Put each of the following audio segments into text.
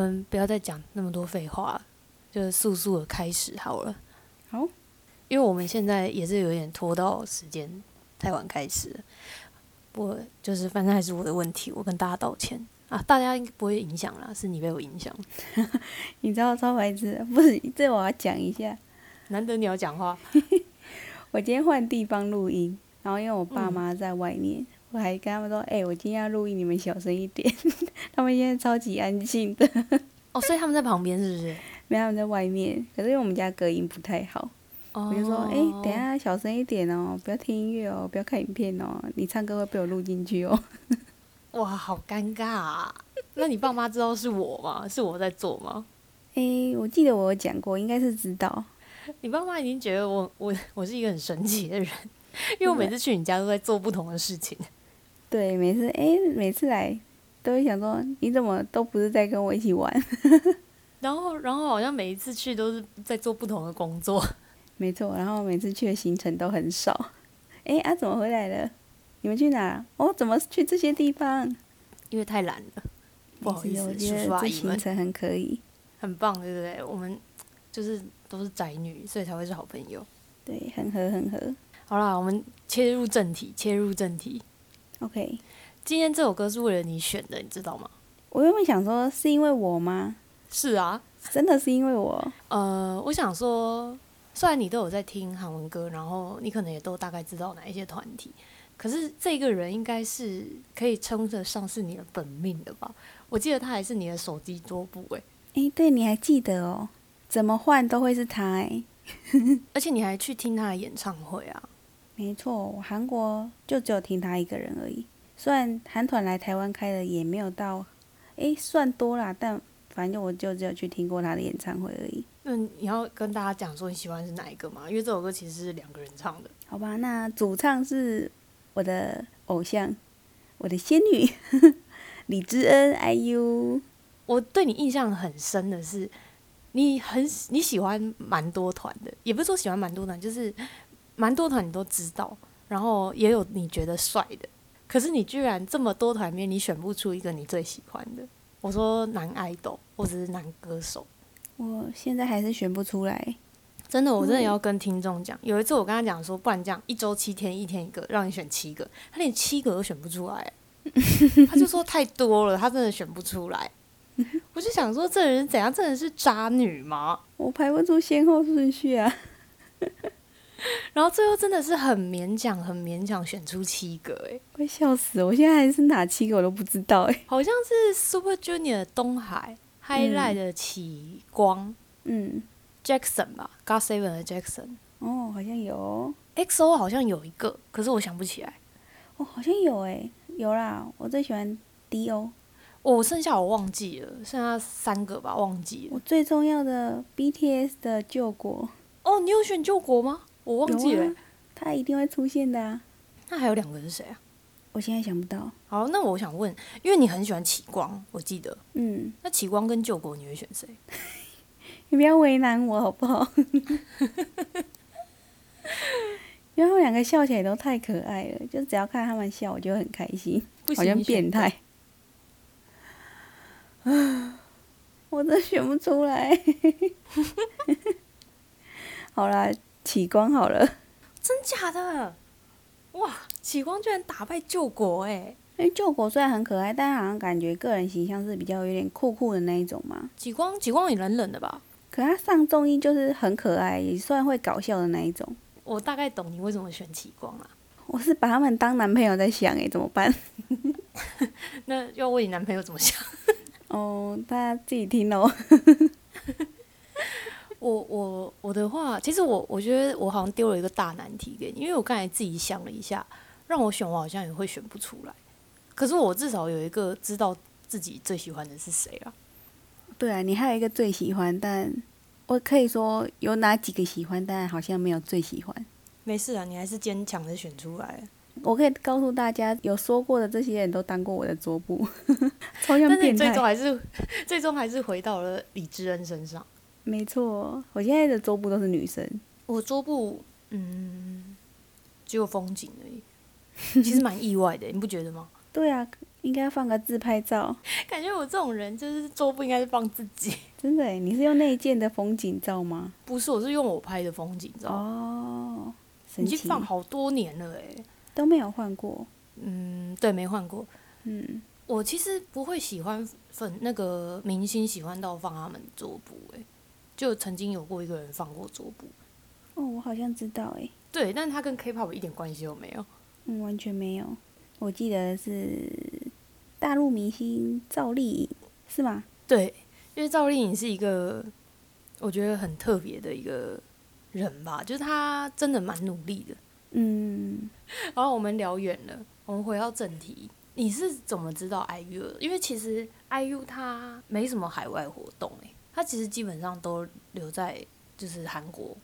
们不要再讲那么多废话了，就是速速的开始好了。好，因为我们现在也是有点拖到时间太晚开始了，我就是反正还是我的问题，我跟大家道歉啊，大家应该不会影响啦，是你被我影响。你知道超白痴，不是这我要讲一下。难得你要讲话，我今天换地方录音，然后因为我爸妈在外面，我还跟他们说：“哎、我今天要录音，你们小声一点。”他们现在超级安静的，哦，所以他们在旁边是不是？没有他们在外面。可是因为我们家隔音不太好，哦我就说：“哎、等一下小声一点哦，不要听音乐哦，不要看影片哦，你唱歌会被我录进去哦。哇，好尴尬啊！那你爸妈知道是我吗？是我在做吗？哎、我记得我有讲过，应该是知道。你爸妈已经觉得我我我是一个很神奇的人，因为我每次去你家都在做不同的事情。对，每次哎、每次来都会想说，你怎么都不是在跟我一起玩？然后，然后好像每一次去都是在做不同的工作。没错，然后每次去的行程都很少。哎、啊，怎么回来了？你们去哪？哦，怎么去这些地方？因为太懒了，不好意思，我觉叔叔得这阿姨们行程很可以。很棒，对不对？我们就是都是宅女，所以才会是好朋友。对，很合很合。好啦，我们切入正题，切入正题。OK，今天这首歌是为了你选的，你知道吗？我原本想说是因为我吗？是啊，真的是因为我？呃，我想说，虽然你都有在听韩文歌，然后你可能也都大概知道哪一些团体，可是这个人应该是可以称得上是你的本命的吧？我记得他还是你的手机桌布诶、哎、对，你还记得哦？怎么换都会是他哎。而且你还去听他的演唱会啊？没错，韩国就只有听他一个人而已。虽然韩团来台湾开的也没有到，诶，算多啦，但反正我就只有去听过他的演唱会而已。那你要跟大家讲说你喜欢是哪一个吗？因为这首歌其实是两个人唱的。好吧，那主唱是我的偶像，我的仙女李知恩 IU。我对你印象很深的是，你很你喜欢蛮多团的，也不是说喜欢蛮多团，就是蛮多团你都知道，然后也有你觉得帅的，可是你居然这么多团面，你选不出一个你最喜欢的。我说男爱豆或者是男歌手，我现在还是选不出来。真的，我真的要跟听众讲。有一次我跟他讲说，不然这样一周七天，一天一个，让你选七个，他连七个都选不出来，他就说太多了，他真的选不出来。我就想说，这人怎样？真的是渣女吗？我排不出先后顺序啊！然后最后真的是很勉强，很勉强选出七个，哎，快笑死了！我现在还是哪七个我都不知道哎。好像是 Super Junior 的东海、Highlight 的启光、嗯，Jackson 吧，God Seven 的 Jackson。哦，好像有哦，XO 好像有一个，可是我想不起来。哦好像有哎，有啦。我最喜欢 D.O，我、剩下我忘记了，剩下三个吧，忘记了。我最重要的 BTS 的救国，哦，你有选救国吗？我忘记了、啊他一定会出现的啊！那还有两个是谁啊？我现在想不到。好，那我想问，因为你很喜欢启光，我记得，嗯，那启光跟救国你会选谁？你不要为难我好不好？因为他们两个笑起来都太可爱了，就只要看他们笑，我就很开心，不好像变态。啊，我真选不出来。好啦，启光好了。真假的？哇，启光居然打败救国哎、因为救国虽然很可爱，但好像感觉个人形象是比较有点酷酷的那一种嘛。启光，启光也冷冷的吧？可他上综艺就是很可爱，也算会搞笑的那一种。我大概懂你为什么选启光了、我是把他们当男朋友在想诶，怎么办？那要问你男朋友怎么想？哦，大家自己听哦。我我我的话，其实我我觉得我好像丢了一个大难题给你，因为我刚才自己想了一下，让我选，我好像也会选不出来。可是我至少有一个知道自己最喜欢的是谁啊？对啊，你还有一个最喜欢，但我可以说有哪几个喜欢，但好像没有最喜欢。没事啊，你还是坚强的选出来。我可以告诉大家，有说过的这些人都当过我的桌布，超像但是你。最终还是 最终还是回到了李智恩身上。没错，我现在的桌布都是女生。我桌布，嗯，只有风景而已，其实蛮意外的，你不觉得吗？对啊，应该放个自拍照。感觉我这种人就是桌布应该是放自己，真的耶，你是用那一件的风景照吗？不是，我是用我拍的风景照，哦，神奇，已经放好多年了哎。都没有换过。嗯，对，没换过。嗯，我其实不会喜欢粉那个明星，喜欢到放他们桌布哎。就曾经有过一个人放过桌布，哦，我好像知道哎。对，但是他跟 K-pop 一点关系都没有。嗯，完全没有。我记得是大陆明星赵丽颖，是吗？对，因为赵丽颖是一个我觉得很特别的一个人吧，就是她真的蛮努力的。嗯，然后我们聊远了，我们回到正题。你是怎么知道 IU 的？因为其实 IU 他没什么海外活动诶、他其实基本上都留在就是韩国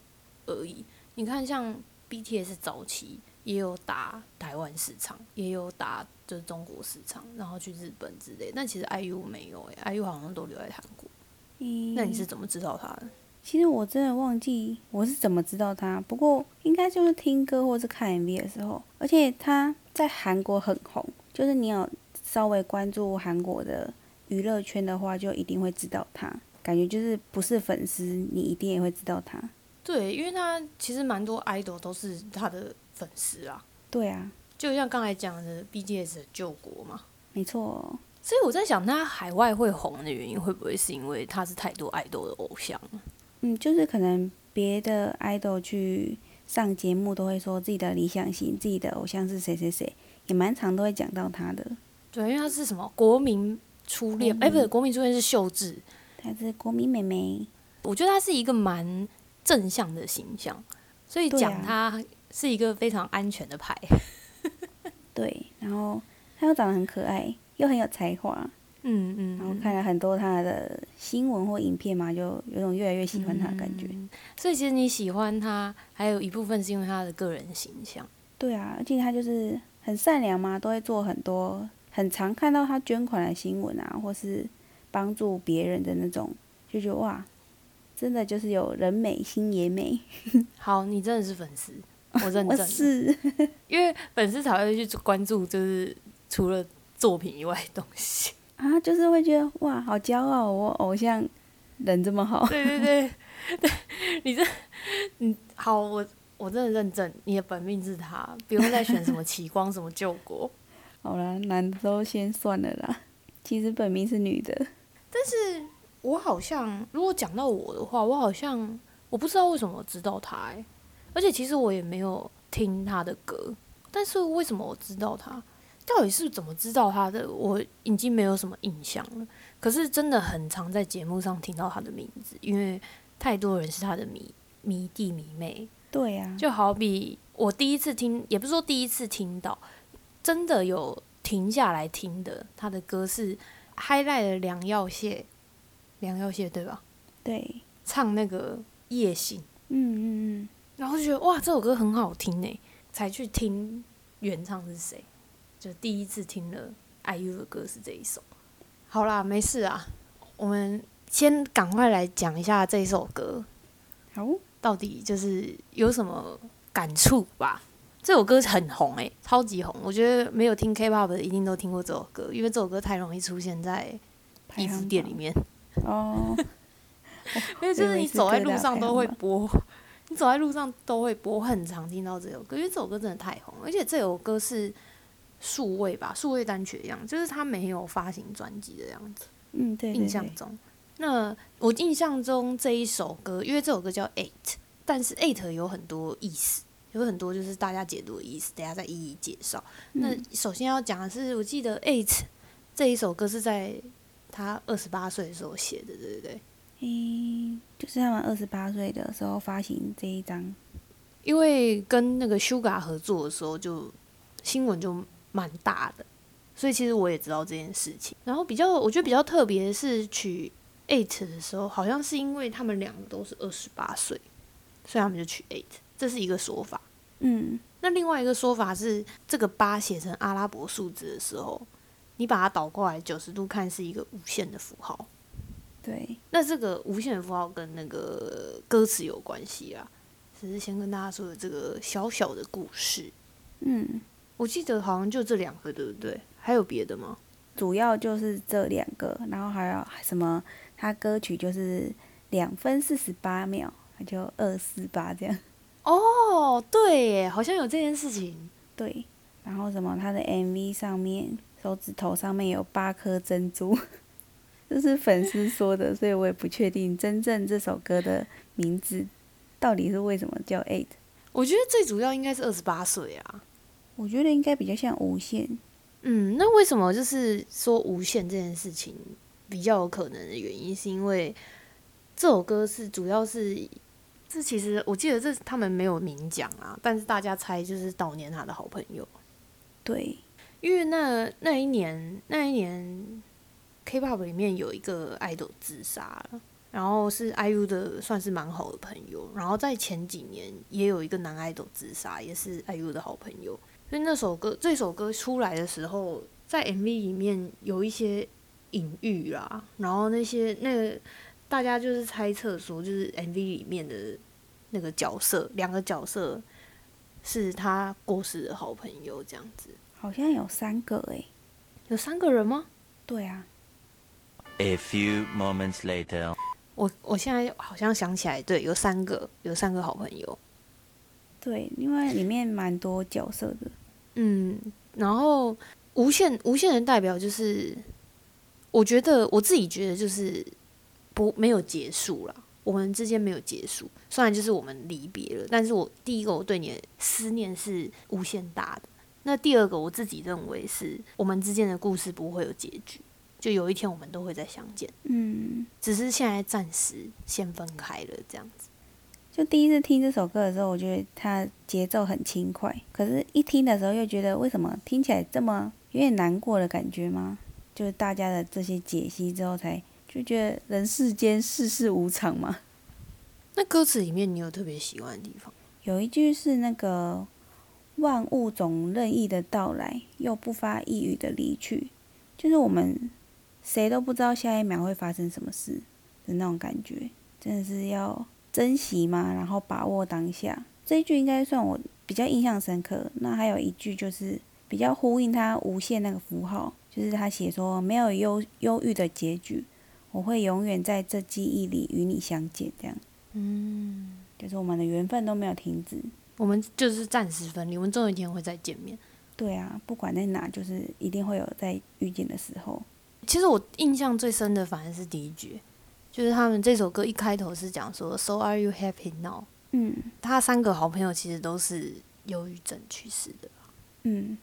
而已。你看，像 BTS 早期也有打台湾市场，也有打就是中国市场，然后去日本之类。但其实 IU 没有诶、i u 好像都留在韩国。嗯那你是怎么知道他的？其实我真的忘记我是怎么知道他，不过应该就是听歌或是看 MV 的时候，而且他在韩国很红，就是你有稍微关注韩国的娱乐圈的话，就一定会知道他。感觉就是不是粉丝，你一定也会知道他。对，因为他其实蛮多 idol 都是他的粉丝啊，对啊，就像刚才讲的 BTS 的救国嘛。没错。所以我在想，他海外会红的原因，会不会是因为他是太多爱豆的偶像？嗯，就是可能别的 idol 去上节目都会说自己的理想型，自己的偶像是谁谁谁，也蛮常都会讲到他的。对，因为他是什么国民初恋，哎、不是国民初恋是秀智，她是国民妹妹，我觉得她是一个蛮正向的形象，所以讲她是一个非常安全的牌。对，然后她又长得很可爱，又很有才华，嗯嗯，然后看了很多她的新闻或影片嘛，就有种越来越喜欢她的感觉。嗯所以其实你喜欢她，还有一部分是因为她的个人形象。对啊，而且她就是很善良嘛，都会做很多，很常看到她捐款的新闻啊，或是帮助别人的那种，就觉得哇，真的就是有人美心也美。好，你真的是粉丝，我认我证，是，因为粉丝才会去关注，就是除了作品以外的东西。啊，就是会觉得哇，好骄傲，我偶像人这么好。对对对对，你这，嗯，好，我我真的认证，你的本命是他，不用再选什么奇光什么救国。好了，男的都先算了啦。其实本名是女的，但是我好像，如果讲到我的话，我好像我不知道为什么我知道他、欸，而且其实我也没有听他的歌，但是为什么我知道他？到底是怎么知道他的？我已经没有什么印象了。可是真的很常在节目上听到他的名字，因为太多人是他的迷迷弟迷妹。对呀、就好比我第一次听，也不是说第一次听到，真的有停下来听的，他的歌是 highlight 的梁耀谢，梁耀谢对吧？对，唱那个夜行，嗯嗯嗯，然后就觉得哇，这首歌很好听呢，才去听原唱是谁，就第一次听了 IU 的歌是这一首。好啦，没事啊，我们先赶快来讲一下这首歌，好，到底就是有什么感触吧。这首歌很红诶、超级红。我觉得没有听 K-pop 的一定都听过这首歌，因为这首歌太容易出现在衣服店里面，哦，因为就是 你走在路上都会播，你走在路上都会播，我很常听到这首歌，因为这首歌真的太红，而且这首歌是数位吧，数位单曲的样子，就是它没有发行专辑的样子。嗯，对对印象，中。那我印象中这一首歌，因为这首歌叫《Eight》，但是 Eight 有很多意思，有很多就是大家解读的意思，等下再一一介绍。那嗯首先要讲的是，我记得《Eight》这一首歌是在他二十八岁的时候写的，对不对？诶，就是他们二十八岁的时候发行这一张，因为跟那个 Suga 合作的时候就，新闻就蛮大的，所以其实我也知道这件事情。然后比较我觉得比较特别的是取 Eight 的时候，好像是因为他们两个都是二十八岁，所以他们就取 Eight，这是一个说法。嗯，那另外一个说法是，这个八写成阿拉伯数字的时候，你把它倒过来九十度看是一个无限的符号。对，那这个无限的符号跟那个歌词有关系啊，只是先跟大家说的这个小小的故事。嗯，我记得好像就这两个，对不对？还有别的吗？主要就是这两个，然后还有什么？他歌曲就是两分四十八秒，就二四八这样。哦，对耶，好像有这件事情。对，然后什么？他的 MV 上面手指头上面有八颗珍珠，这是粉丝说的，所以我也不确定真正这首歌的名字到底是为什么叫 Eight。我觉得最主要应该是二十八岁啊。我觉得应该比较像无限。嗯，那为什么就是说无限这件事情比较有可能的原因，是因为这首歌是主要是这其实我记得这他们没有明讲啊，但是大家猜就是悼念他的好朋友。对，因为那那一年那一年 K-pop 里面有一个爱豆自杀了，然后是 IU 的算是蛮好的朋友，然后在前几年也有一个男爱豆自杀，也是 IU 的好朋友。所以那首歌，这首歌出来的时候，在 MV 里面有一些隐喻啦，然后那些那个大家就是猜测说，就是 MV 里面的那个角色，两个角色是他过世的好朋友这样子。好像有三个诶，有三个人吗？对啊。A few moments later，我我现在好像想起来，对，有三个，有三个好朋友。对，因为里面蛮多角色的。嗯，然后无限无限的代表就是，我觉得我自己觉得就是不没有结束了，我们之间没有结束。虽然就是我们离别了，但是我第一个我对你的思念是无限大的。那第二个我自己认为是我们之间的故事不会有结局，就有一天我们都会再相见。嗯，只是现在暂时先分开了这样子。就第一次听这首歌的时候，我觉得它节奏很轻快，可是一听的时候又觉得为什么听起来这么有点难过的感觉吗？就是大家的这些解析之后，才就觉得人世间世事无常嘛。那歌词里面你有特别喜欢的地方？有一句是那个万物总任意的到来，又不发一语的离去，就是我们谁都不知道下一秒会发生什么事的那种感觉，真的是要。珍惜嘛，然后把握当下，这一句应该算我比较印象深刻。那还有一句就是比较呼应他无限那个符号，就是他写说没有忧忧郁的结局，我会永远在这记忆里与你相见，这样。嗯，就是我们的缘分都没有停止，我们就是暂时分离，我们总有一天会再见面。对啊，不管在哪，就是一定会有在遇见的时候。其实我印象最深的反而是第一句。就是他们这首歌一开头是讲说，So are you happy now？嗯，他三个好朋友其实都是忧郁症去世的。嗯，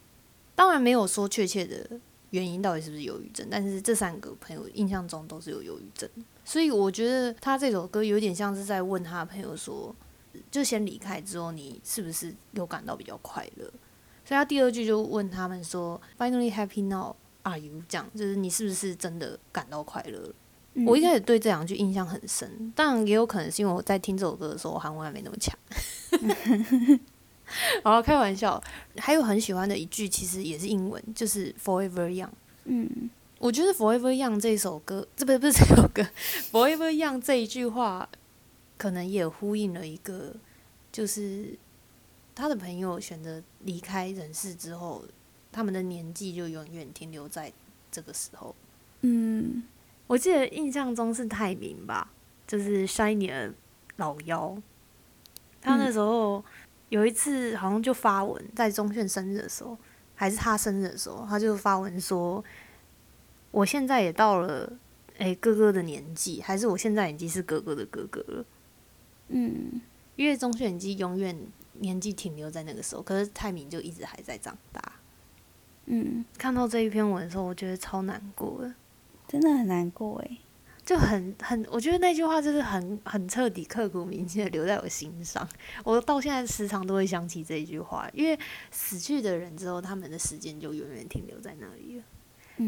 当然没有说确切的原因到底是不是忧郁症，但是这三个朋友印象中都是有忧郁症。所以我觉得他这首歌有点像是在问他的朋友说，就先离开之后，你是不是有感到比较快乐？所以他第二句就问他们说，Finally happy now are you？这样就是你是不是真的感到快乐？我一开始对这两句印象很深，当然也有可能是因为我在听这首歌的时候韩文还没那么强。好开玩笑，还有很喜欢的一句，其实也是英文，就是 Forever Young。嗯，我觉得 Forever Young 这首歌，这不是不是这首歌，Forever Young 这一句话，可能也呼应了一个，就是他的朋友选择离开人世之后，他们的年纪就永远停留在这个时候。嗯。我记得印象中是泰明吧，就是 Shiny 的老妖。他那时候有一次好像就发文，在钟铉生日的时候，还是他生日的时候，他就发文说：“我现在也到了诶哥哥的年纪，还是我现在已经是哥哥的哥哥了。”嗯，因为钟铉已经永远年纪停留在那个时候，可是泰明就一直还在长大。嗯，看到这一篇文的时候，我觉得超难过的。真的很难过诶，就很很，我觉得那句话就是很很彻底、刻骨铭心的留在我心上。我到现在时常都会想起这一句话，因为死去的人之后，他们的时间就永远停留在那里了。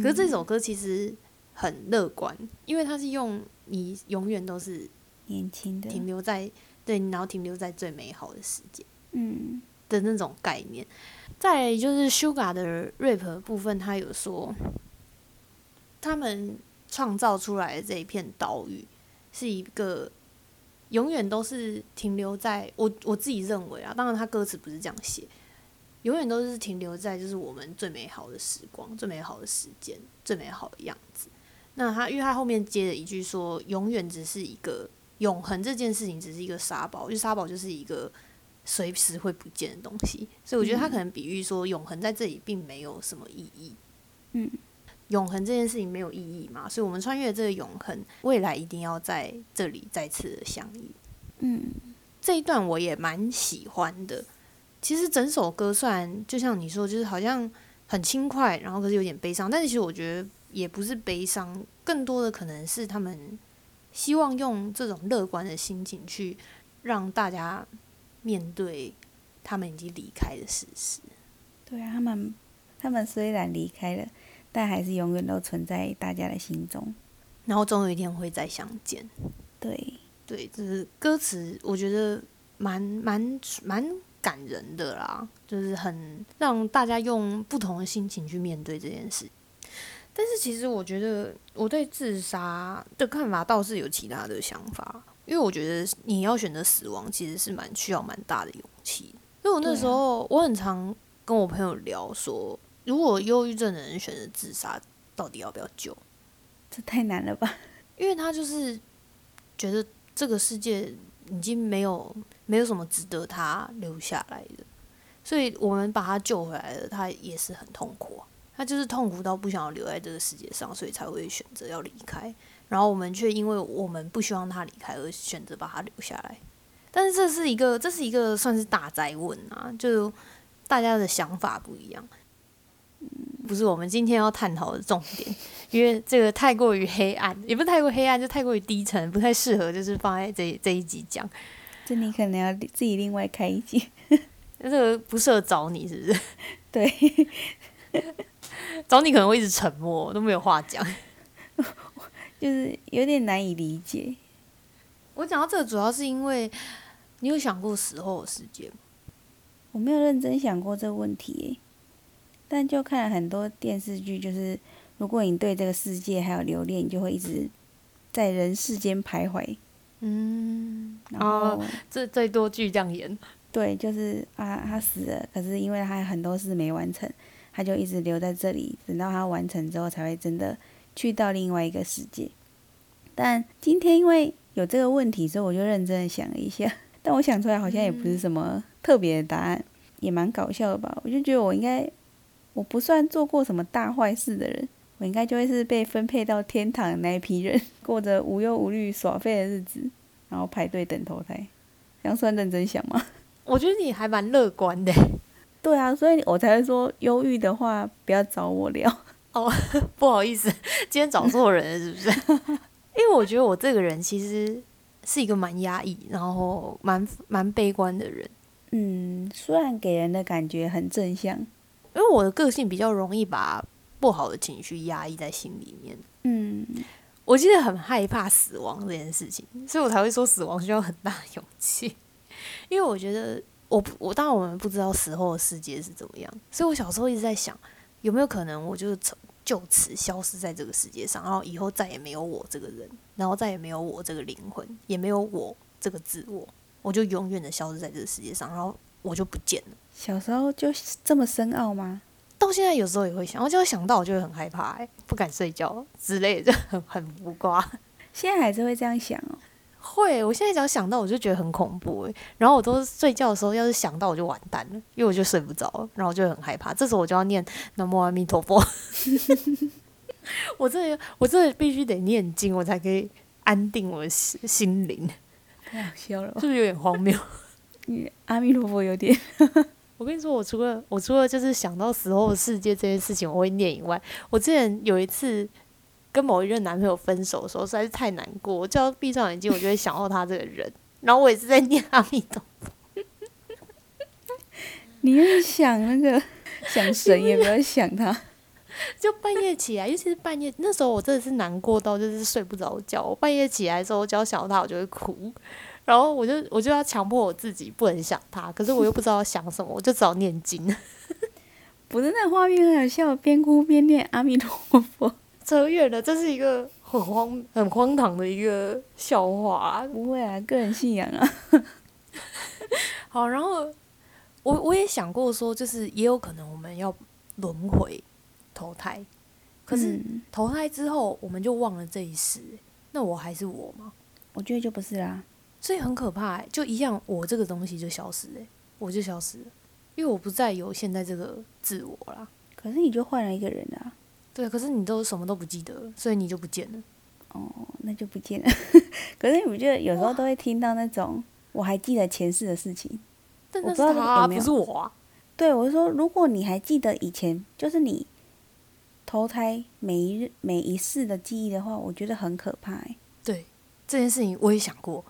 可是这首歌其实很乐观，因为它是用你永远都是年轻的，停留在对，然后停留在最美好的时间，嗯的那种概念。再就是 Sugar 的 rap 部分，他有说。他们创造出来的这一片岛屿，是一个永远都是停留在我我自己认为啊，当然他歌词不是这样写，永远都是停留在就是我们最美好的时光、最美好的时间、最美好的样子。那他因为他后面接了一句说，永远只是一个永恒这件事情只是一个沙堡，就沙堡就是一个随时会不见的东西，所以我觉得他可能比喻说，永恒在这里并没有什么意义。嗯，永恒这件事情没有意义嘛，所以我们穿越这个永恒，未来一定要在这里再次的相遇。嗯，这一段我也蛮喜欢的。其实整首歌虽然就像你说，就是好像很轻快，然后可是有点悲伤，但是其实我觉得也不是悲伤，更多的可能是他们希望用这种乐观的心情去让大家面对他们已经离开的事实。对啊，他们他们虽然离开了，但还是永远都存在大家的心中。然后总有一天会再相见。对，对，就是歌词，我觉得蛮蛮蛮感人的啦，就是很让大家用不同的心情去面对这件事。但是其实我觉得我对自杀的看法倒是有其他的想法，因为我觉得你要选择死亡其实是蛮需要蛮大的勇气。因为我那时候我很常跟我朋友聊说，如果忧郁症的人选择自杀，到底要不要救？这太难了吧？因为他就是觉得这个世界已经没有没有什么值得他留下来的，所以我们把他救回来了，他也是很痛苦啊。他就是痛苦到不想要留在这个世界上，所以才会选择要离开。然后我们却因为我们不希望他离开而选择把他留下来。但是这是一个，这是一个算是大灾问啊，就大家的想法不一样，不是我们今天要探讨的重点。因为这个太过于黑暗，也不是太过黑暗，就太过于低沉，不太适合，就是放在这这一集讲。这你可能要自己另外开一集。那 这个不适合找你，是不是？对，找你可能会一直沉默，都没有话讲。就是有点难以理解。我讲到这个，主要是因为你有想过死后的世界吗？我没有认真想过这个问题耶，但就看了很多电视剧，就是如果你对这个世界还有留恋，你就会一直在人世间徘徊。嗯，然后，这最多剧这样演。对，就是啊，他死了，可是因为他很多事没完成，他就一直留在这里，等到他完成之后，才会真的去到另外一个世界。但今天因为有这个问题，所以我就认真的想了一下，但我想出来好像也不是什么特别的答案，也蛮搞笑的吧？我就觉得我应该，我不算做过什么大坏事的人，我应该就会是被分配到天堂的那一批人，过着无忧无虑耍废的日子，然后排队等投胎，这样算认真想吗？我觉得你还蛮乐观的。对啊，所以我才会说忧郁的话不要找我聊。哦，不好意思，今天找错人了，是不是？因为我觉得我这个人其实是一个蛮压抑，然后蛮蛮悲观的人。嗯，虽然给人的感觉很正向，因为我的个性比较容易把不好的情绪压抑在心里面。嗯，我其实很害怕死亡这件事情，所以我才会说死亡需要很大勇气。因为我觉得，我我当然我们不知道死后的世界是怎么样，所以我小时候一直在想，有没有可能我就是从就此消失在这个世界上，然后以后再也没有我这个人，然后再也没有我这个灵魂，也没有我这个自我，我就永远的消失在这个世界上，然后我就不见了。小时候就这么深奥吗？到现在有时候也会想，我就会想到，我就会很害怕、欸，不敢睡觉之类的，很很浮夸。现在还是会这样想哦。会，我现在只要想到，我就觉得很恐怖诶。然后我都睡觉的时候，要是想到我就完蛋了，因为我就睡不着，然后我就很害怕。这时候我就要念南无阿弥陀佛。我这我这必须得念经，我才可以安定我的心心灵。太好笑了，是不是有点荒谬？你阿弥陀佛有点。我跟你说，我除了我除了就是想到死后的世界这件事情我会念以外，我之前有一次跟某一任男朋友分手的时候，实在是太难过，我只要闭上眼睛，我就会想到他这个人，然后我也是在念阿弥陀佛。你是想那个想神，也没有想他。就半夜起来，尤其是半夜，那时候我真的是难过到就是睡不着觉。我半夜起来之后，只要想到他，我就会哭。然后我就我就要强迫我自己不能想他，可是我又不知道想什么，我就只好念经。不是那画面很好笑，边哭边念阿弥陀佛。扯远了，这是一个很荒很荒唐的一个笑话、啊。不会啊，个人信仰啊。好，然后我我也想过说，就是也有可能我们要轮回投胎，可是嗯投胎之后我们就忘了这一世，那我还是我吗？我觉得就不是啦。所以很可怕、欸，就一样，我这个东西就消失了、我就消失了，因为我不再有现在这个自我啦。可是你就换了一个人啊，对，可是你都什么都不记得了，所以你就不见了。哦，那就不见了。可是你不觉得有时候都会听到那种我还记得前世的事情？但我不知道那是他啊，有没有不是我啊。对，我是说，如果你还记得以前，就是你投胎每一日每一世的记忆的话，我觉得很可怕、欸。对这件事情，我也想过。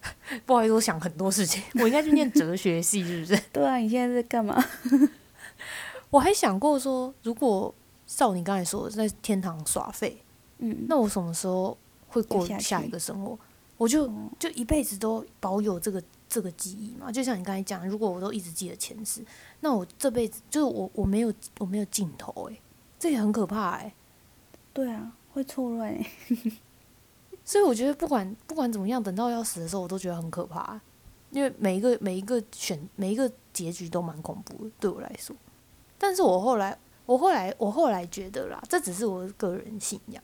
不好意思，我想很多事情，我应该去念哲学系，是不是？对啊，你现在在干嘛？我还想过说，如果照你刚才说的，在天堂耍废，嗯，那我什么时候会过下一个生活？我就哦就一辈子都保有这个这个记忆嘛。就像你刚才讲，如果我都一直记得前世，那我这辈子就是我我没有我没有尽头诶、这也很可怕诶、对啊，会错乱哎。所以我觉得不管不管怎么样，等到要死的时候，我都觉得很可怕，因为每一个每一个选每一个结局都蛮恐怖的，对我来说。但是我后来我后来我后来觉得啦，这只是我个人信仰。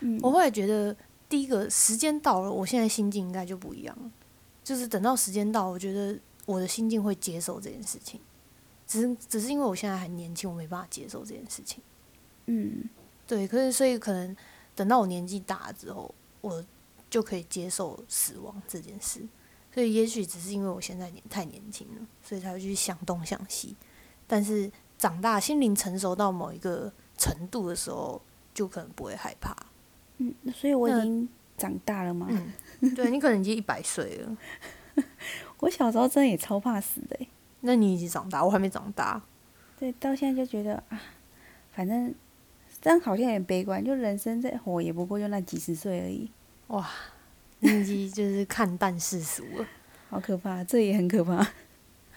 嗯，我后来觉得，第一个时间到了，我现在心境应该就不一样了。就是等到时间到，我觉得我的心境会接受这件事情。只是只是因为我现在还年轻，我没办法接受这件事情。嗯，对，可是所以可能等到我年纪大了之后，我就可以接受死亡这件事。所以也许只是因为我现在年太年轻了，所以才会去想东想西。但是长大，心灵成熟到某一个程度的时候，就可能不会害怕。嗯，所以我已经长大了嘛。嗯，对你可能已经一百岁了，我小时候真的也超怕死的欸那你已经长大，我还没长大。对，到现在就觉得啊，反正这样好像有点悲观，就人生再活也不过就那几十岁而已，哇，你已经就是看淡世俗了。好可怕，这也很可怕。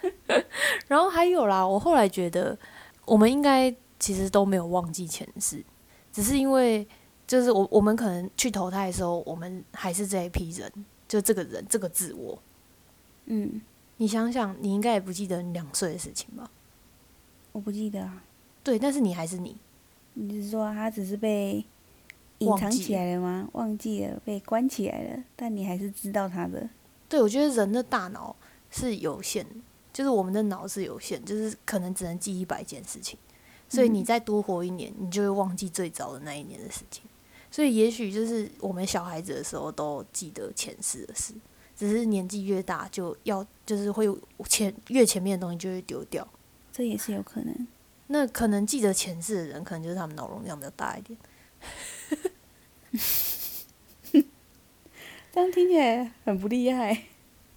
然后还有啦，我后来觉得我们应该其实都没有忘记前世，只是因为就是我我们可能去投胎的时候，我们还是这一批人，就这个人这个自我。嗯，你想想，你应该也不记得你两岁的事情吧？我不记得啊。对，但是你还是你。你是说他只是被隐藏起来了吗？忘记了，被关起来了，但你还是知道他的。对，我觉得人的大脑是有限的，就是我们的脑是有限，就是可能只能记一百件事情，所以你嗯再多活一年，你就会忘记最早的那一年的事情。所以也许就是我们小孩子的时候都记得前世的事，只是年纪越大就要就是会前越前面的东西就会丢掉。这也是有可能。那可能记得前世的人，可能就是他们脑容量比较大一点。这样听起来很不厉害。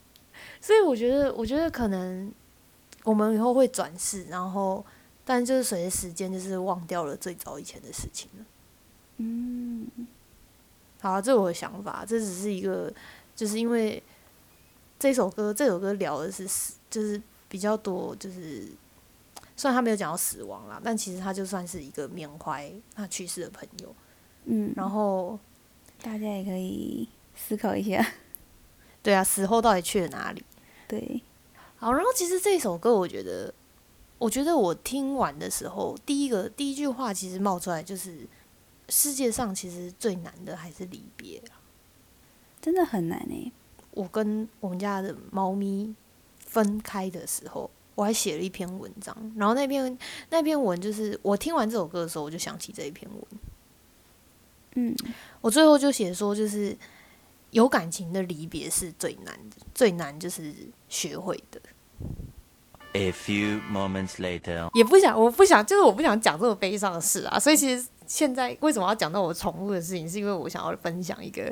所以我觉得，我觉得可能我们以后会转世，然后但就是随着时间，就是忘掉了最早以前的事情了。嗯，好、啊，这是我的想法，这只是一个，就是因为这首歌，这首歌聊的是死，就是比较多，就是虽然他没有讲到死亡啦，但其实他就算是一个缅怀他去世的朋友。嗯，然后，大家也可以思考一下。对啊，死后到底去了哪里？对，好，然后其实这首歌，我觉得，我觉得我听完的时候，第一个第一句话其实冒出来就是，世界上其实最难的还是离别啊。真的很难诶。我跟我们家的猫咪分开的时候，我还写了一篇文章，然后那篇那篇文就是我听完这首歌的时候，我就想起这一篇文，嗯，我最后就写说，就是有感情的离别是最难的，最难就是学会的。A few moments later. 也不想，我不想，就是我不想讲这么悲伤的事啊。所以其实现在为什么要讲到我宠物的事情，是因为我想要分享一个，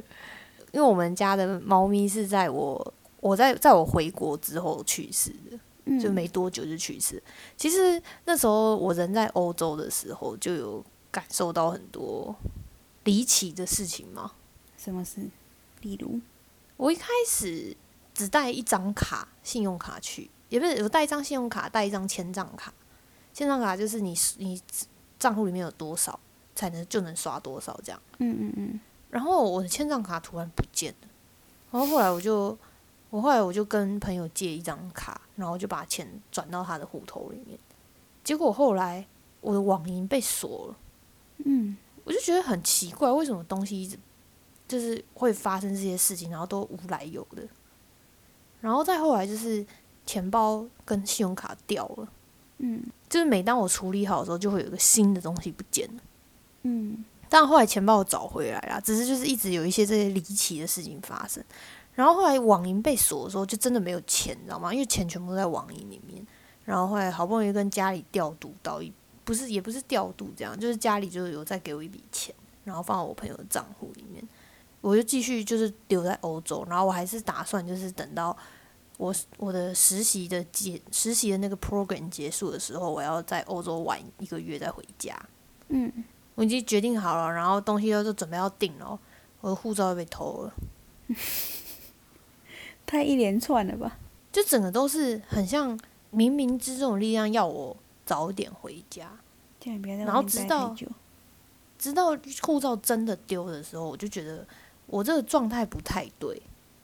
因为我们家的猫咪是在我我在在我回国之后去世的，嗯就没多久就去世。其实那时候我人在欧洲的时候，就有感受到很多离奇的事情嘛。什么事？例如，我一开始只带一张卡，信用卡去，也不是我带一张信用卡，带一张千账卡。千账卡就是你你账户里面有多少，才能就能刷多少这样。嗯嗯嗯，然后我的千账卡突然不见了，然后后来我就我后来我就跟朋友借一张卡，然后就把钱转到他的户头里面。结果后来我的网银被锁了，嗯，我就觉得很奇怪，为什么东西一直就是会发生这些事情，然后都无来由的。然后再后来就是钱包跟信用卡掉了，嗯就是每当我处理好的时候，就会有一个新的东西不见了。嗯但后来钱包我找回来了，只是就是一直有一些这些离奇的事情发生。然后后来网银被锁的时候，就真的没有钱，你知道吗？因为钱全部都在网银里面。然后后来好不容易跟家里调度到一，不是也不是调度这样，就是家里就有再给我一笔钱，然后放到我朋友的账户里面。我就继续就是留在欧洲，然后我还是打算就是等到我我的实习的结实习的那个 program 结束的时候，我要在欧洲玩一个月再回家。嗯，我已经决定好了，然后东西都都准备要订了，我的护照又被偷了，太一连串了吧？就整个都是很像冥冥之中的力量要我早点回家。然后外面待知道太久。直到护照真的丢的时候，我就觉得我这个状态不太对，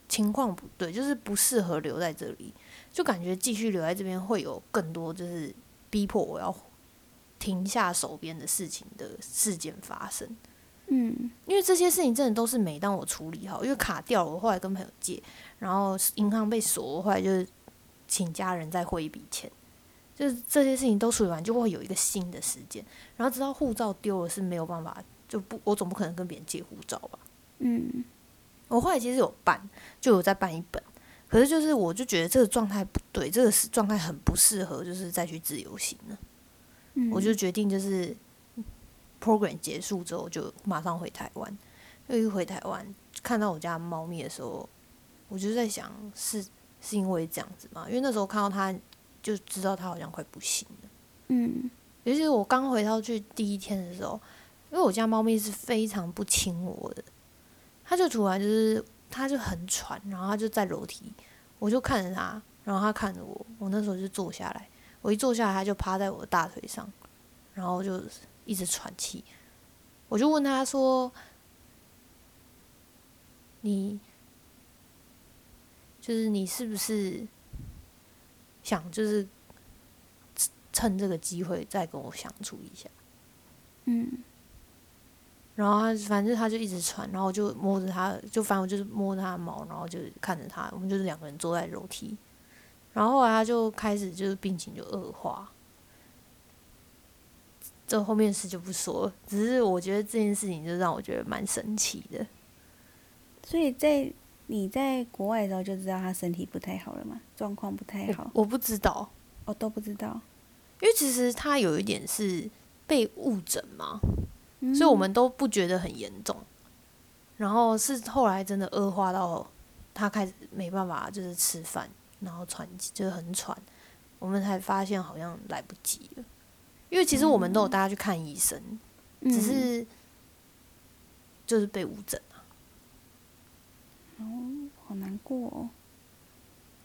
情况不对，就是不适合留在这里，就感觉继续留在这边会有更多就是逼迫我要停下手边的事情的事件发生。嗯因为这些事情真的都是每当我处理好，因为卡掉了，我后来跟朋友借，然后银行被锁，我后来就是请家人再汇一笔钱，就是这些事情都处理完，就会有一个新的时间，然后直到护照丢了是没有办法，就不我总不可能跟别人借护照吧。嗯我后来其实有办，就有再办一本，可是就是我就觉得这个状态不对，这个是状态很不适合，就是再去自由行了。嗯，我就决定就是 program 结束之后就马上回台湾。又一回台湾看到我家的猫咪的时候，我就在想是是因为这样子吗？因为那时候看到它就知道它好像快不行了。嗯尤其是我刚回到去第一天的时候，因为我家猫咪是非常不亲我的，它就突然就是它就很喘，然后它就在楼梯，我就看着它，然后它看着我，我那时候就坐下来，我一坐下来，它就趴在我的大腿上，然后就一直喘气，我就问它说：“你就是你是不是想就是趁这个机会再跟我相处一下？”嗯然后他反正他就一直传，然后我就摸着他，就反正我就是摸着他的毛，然后就看着他，我们就是两个人坐在楼梯，然后后来他就开始就是病情就恶化，这后面事就不说了，只是我觉得这件事情就让我觉得蛮神奇的。所以在你在国外的时候就知道他身体不太好了嘛，状况不太好，我我不知道，我都不知道，因为其实他有一点是被误诊嘛，嗯。所以我们都不觉得很严重。然后是后来真的恶化到他开始没办法，就是吃饭，然后喘气，就是很喘，我们才发现好像来不及了。因为其实我们都有带他去看医生，嗯。只是就是被误诊啊。好难过哦。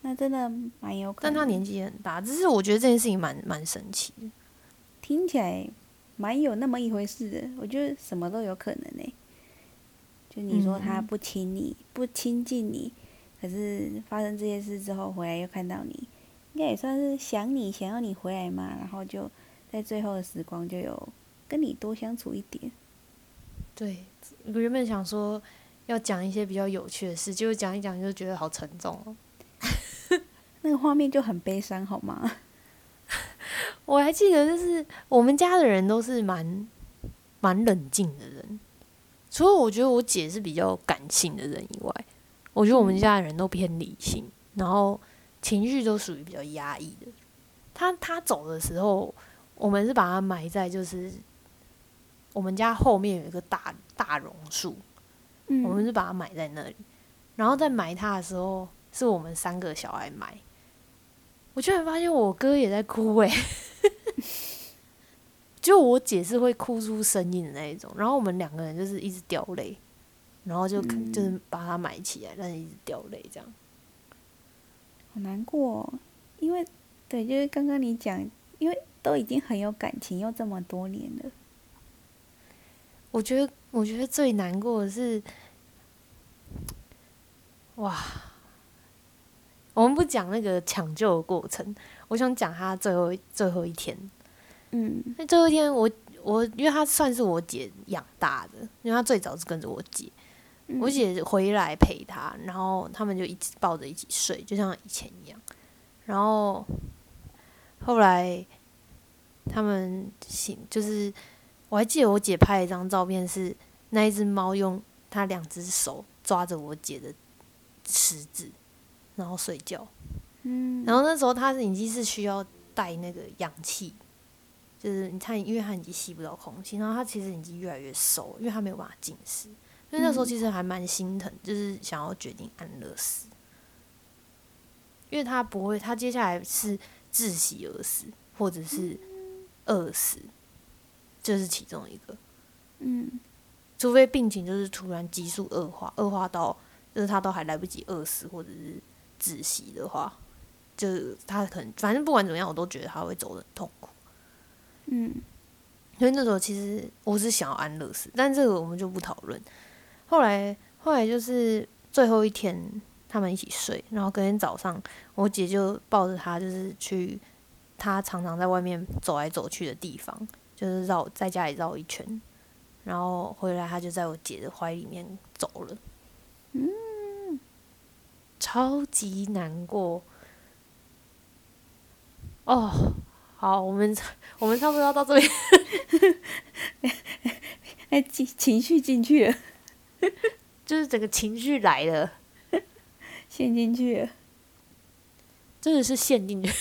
那真的蛮有可能，但他年纪也很大，只是我觉得这件事情蛮蛮神奇的。听起来蛮有那么一回事的。我觉得什么都有可能呢、就你说他嗯不亲你、不亲近你，可是发生这些事之后回来又看到你，应该也算是想你，想要你回来嘛。然后就在最后的时光就有跟你多相处一点。对，我原本想说要讲一些比较有趣的事，结果讲一讲就觉得好沉重哦。那个画面就很悲伤，好吗？我还记得，就是我们家的人都是蛮蛮冷静的人，除了我觉得我姐是比较感性的人以外，我觉得我们家的人都偏理性，然后情绪都属于比较压抑的。他他走的时候，我们是把他埋在就是我们家后面有一个大大榕树，嗯，我们是把它埋在那里，然后在埋它的时候，是我们三个小孩埋。我居然发现我哥也在哭诶、就我姐是会哭出声音的那一种，然后我们两个人就是一直掉泪，然后就、嗯就是把它埋起来，但是一直掉泪这样。好难过、哦，因为对，就是刚刚你讲，因为都已经很有感情，又这么多年了。我觉得，我觉得最难过的是，哇！我们不讲那个抢救的过程，我想讲他最后最后一天。嗯那最后一天我，我因为他算是我姐养大的，因为他最早是跟着我姐，嗯我姐回来陪他，然后他们就一起抱着一起睡，就像以前一样。然后后来他们醒，就是我还记得我姐拍了一张照片，是那一只猫用它两只手抓着我姐的食指，然后睡觉。嗯，然后那时候它已经是需要带那个氧气，就是你看，因为它已经吸不到空气，然后它其实已经越来越瘦，因为它没有办法进食，所以那时候其实还蛮心疼，就是想要决定安乐死，因为它不会，它接下来是窒息而死，或者是饿死，这、是其中一个，嗯除非病情就是突然急速恶化，恶化到就是他都还来不及饿死或者是窒息的话，就是他可能反正不管怎么样，我都觉得他会走得很痛苦。嗯所以那时候其实我是想要安乐死，但这个我们就不讨论。后来后来就是最后一天，他们一起睡，然后隔天早上，我姐就抱着他，就是去他常常在外面走来走去的地方，就是绕在家里绕一圈，然后回来他就在我姐的怀里面走了。嗯，超级难过。哦，好，我们我们差不多要到这边。哎，情情绪进去了，就是整个情绪来了，陷进去了。真的是陷进去。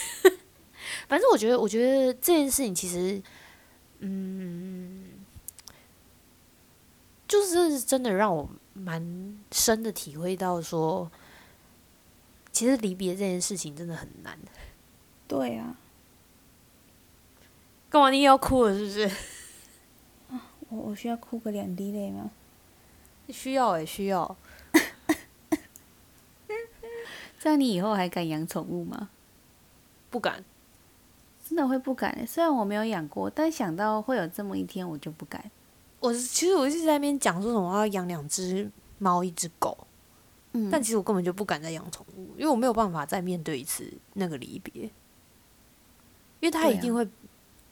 反正我觉得，我觉得这件事情其实，嗯，就是真的让我蛮深的体会到说，其实离别这件事情真的很难。对啊，干嘛你也要哭了？是不是？我我需要哭个两滴泪吗？需要诶、需要。这样你以后还敢养宠物吗？不敢。真的会不敢欸。虽然我没有养过，但想到会有这么一天，我就不敢。我其实我一直在那边讲说什么我要养两只猫，一只狗。嗯但其实我根本就不敢再养宠物，因为我没有办法再面对一次那个离别，因为它对啊一定会，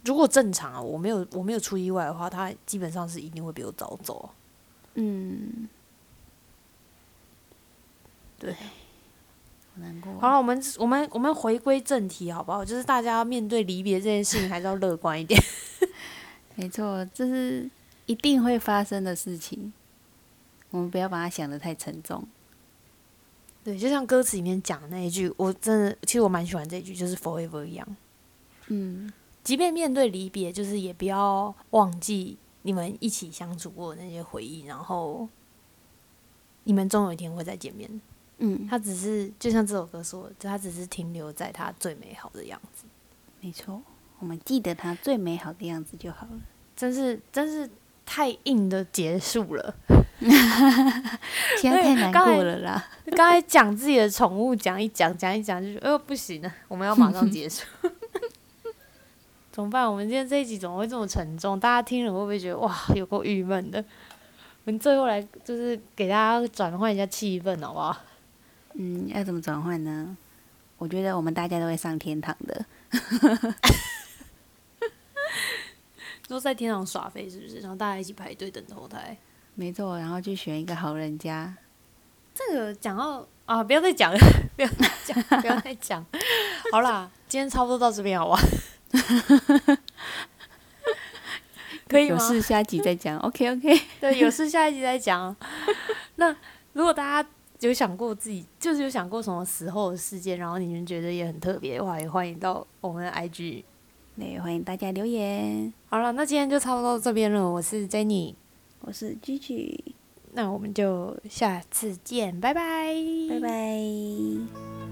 如果正常啊，我没有我没有出意外的话，他基本上是一定会比我早走啊。嗯，对，好难过。好了，我们我们我们回归正题好不好？就是大家面对离别这件事情还是要乐观一点。没错，这是一定会发生的事情。我们不要把它想得太沉重。对，就像歌词里面讲的那一句，我真的其实我蛮喜欢这一句，就是 forever young。嗯，即便面对离别，就是也不要忘记你们一起相处过的那些回忆，然后你们终有一天会再见面。嗯，它只是就像这首歌说的，它只是停留在他最美好的样子。没错，我们记得它最美好的样子就好了。真是真是太硬的结束了。现在太难过了啦。刚才讲自己的宠物，讲一讲，讲一讲，就觉得，哎呦不行了，我们要马上结束。怎么办？我们今天这一集怎么会这么沉重？大家听了会不会觉得哇，有够郁闷的？我们最后来就是给大家转换一下气氛，好不好？嗯，要怎么转换呢？我觉得我们大家都会上天堂的。都在天堂耍飞是不是？然后大家一起排队等投胎。没错，然后去选一个好人家。这个讲到啊，不要再讲了，不要再讲，不要再讲。好啦，今天差不多到这边，好不好？可以吗？有事下一集再讲。OK OK。对，有事下一集再讲。那如果大家有想过自己，就是有想过什么时候的事件，然后你们觉得也很特别的话，也欢迎到我们的 IG。对，欢迎大家留言。好了，那今天就差不多到这边了。我是 Jenny，我是 Gigi，那我们就下次见，拜拜，拜拜。